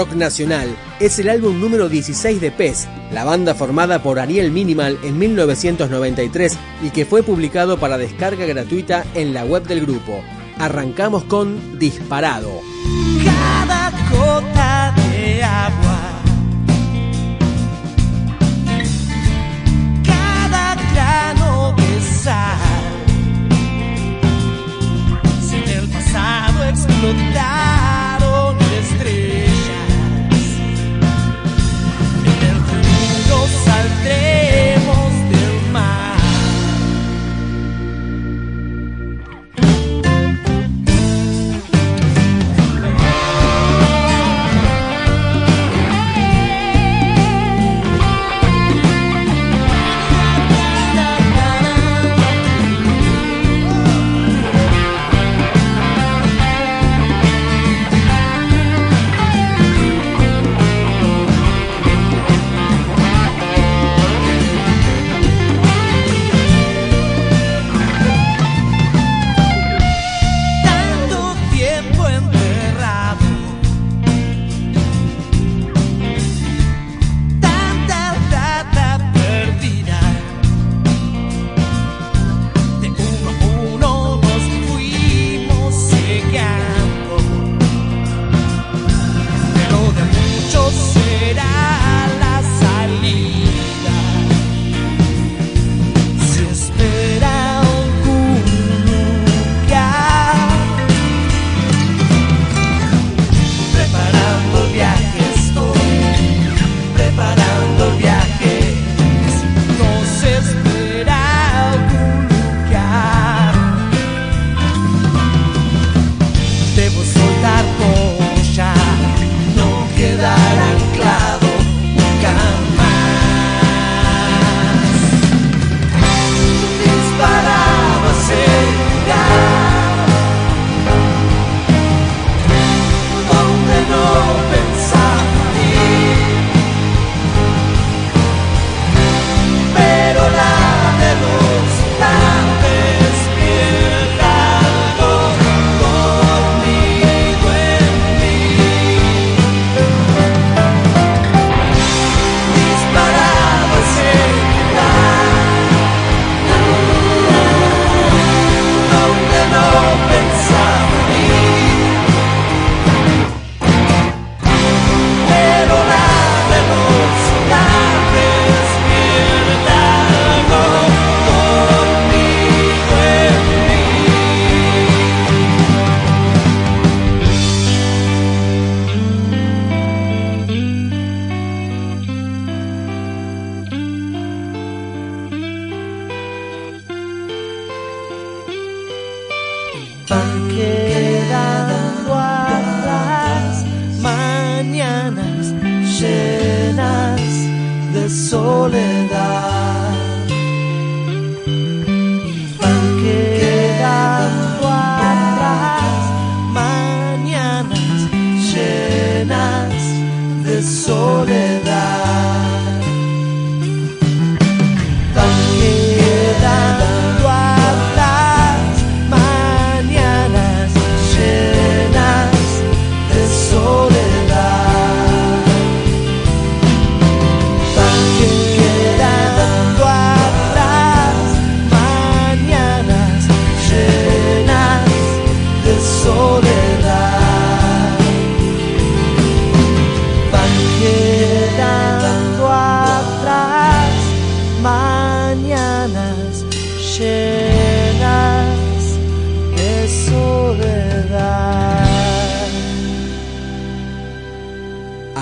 rock nacional. Es el álbum número 16 de Pez, la banda formada por Ariel Minimal en 1993 y que fue publicado para descarga gratuita en la web del grupo. Arrancamos con Disparado. Cada gota de agua. Cada grano de sal. El pasado. soledad.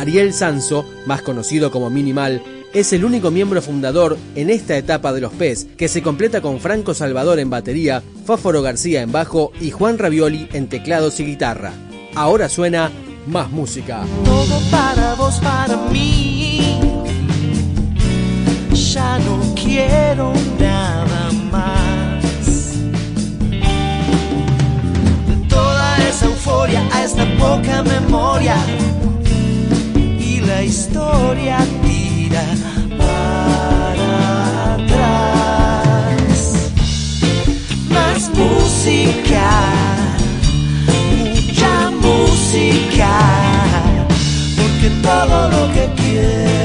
Ariel Sanso, más conocido como Minimal, es el único miembro fundador en esta etapa de los PES, que se completa con Franco Salvador en batería, Fóforo García en bajo y Juan Ravioli en teclados y guitarra. Ahora suena más música. Todo para vos, para mí. Ya no quiero nada más. De toda esa euforia a esta poca memoria. La historia tira para atrás. Más música mucha música, porque todo lo que quiero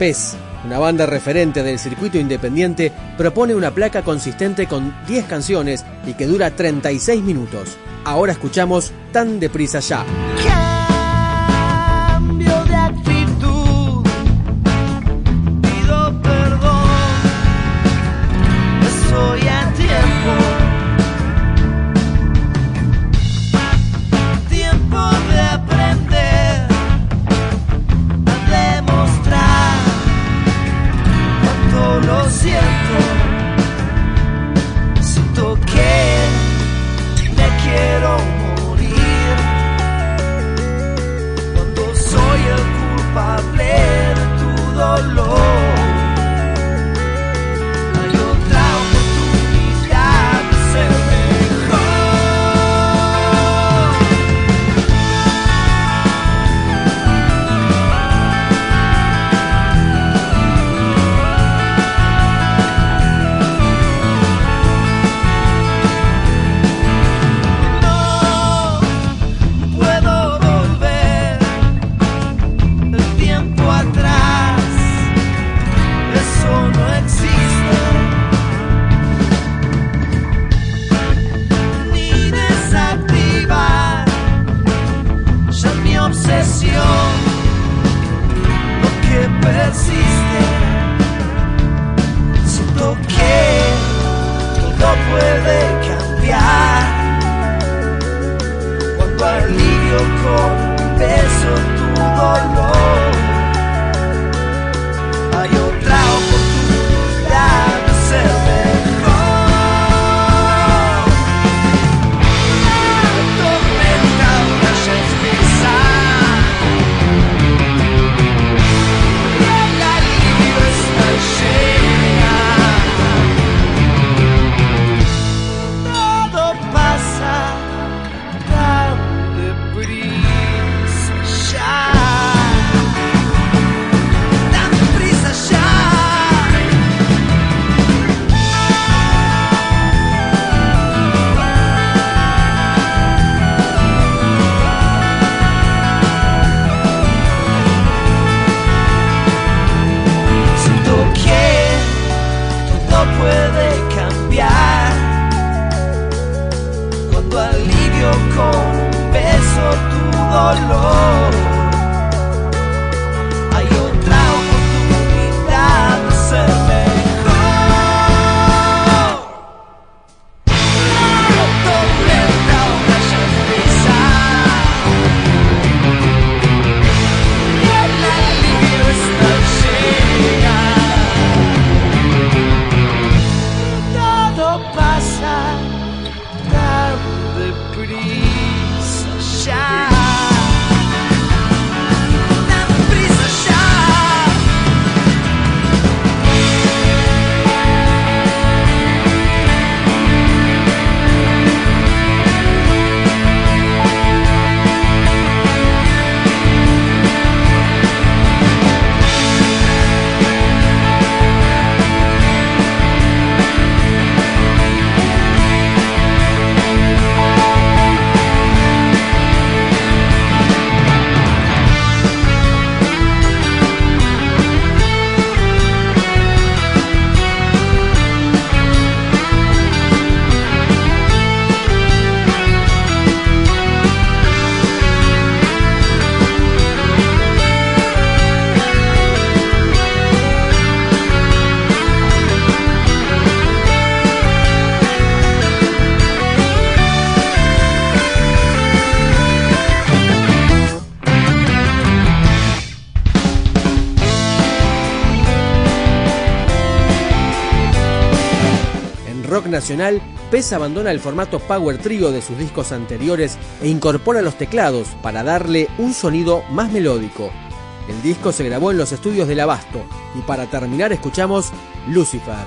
PES, una banda referente del circuito independiente, propone una placa consistente con 10 canciones y que dura 36 minutos. Ahora escuchamos Tan deprisa ya. Lord. nacional, Pez abandona el formato Power Trio de sus discos anteriores e incorpora los teclados para darle un sonido más melódico. El disco se grabó en los estudios del Abasto y para terminar escuchamos Lucifer.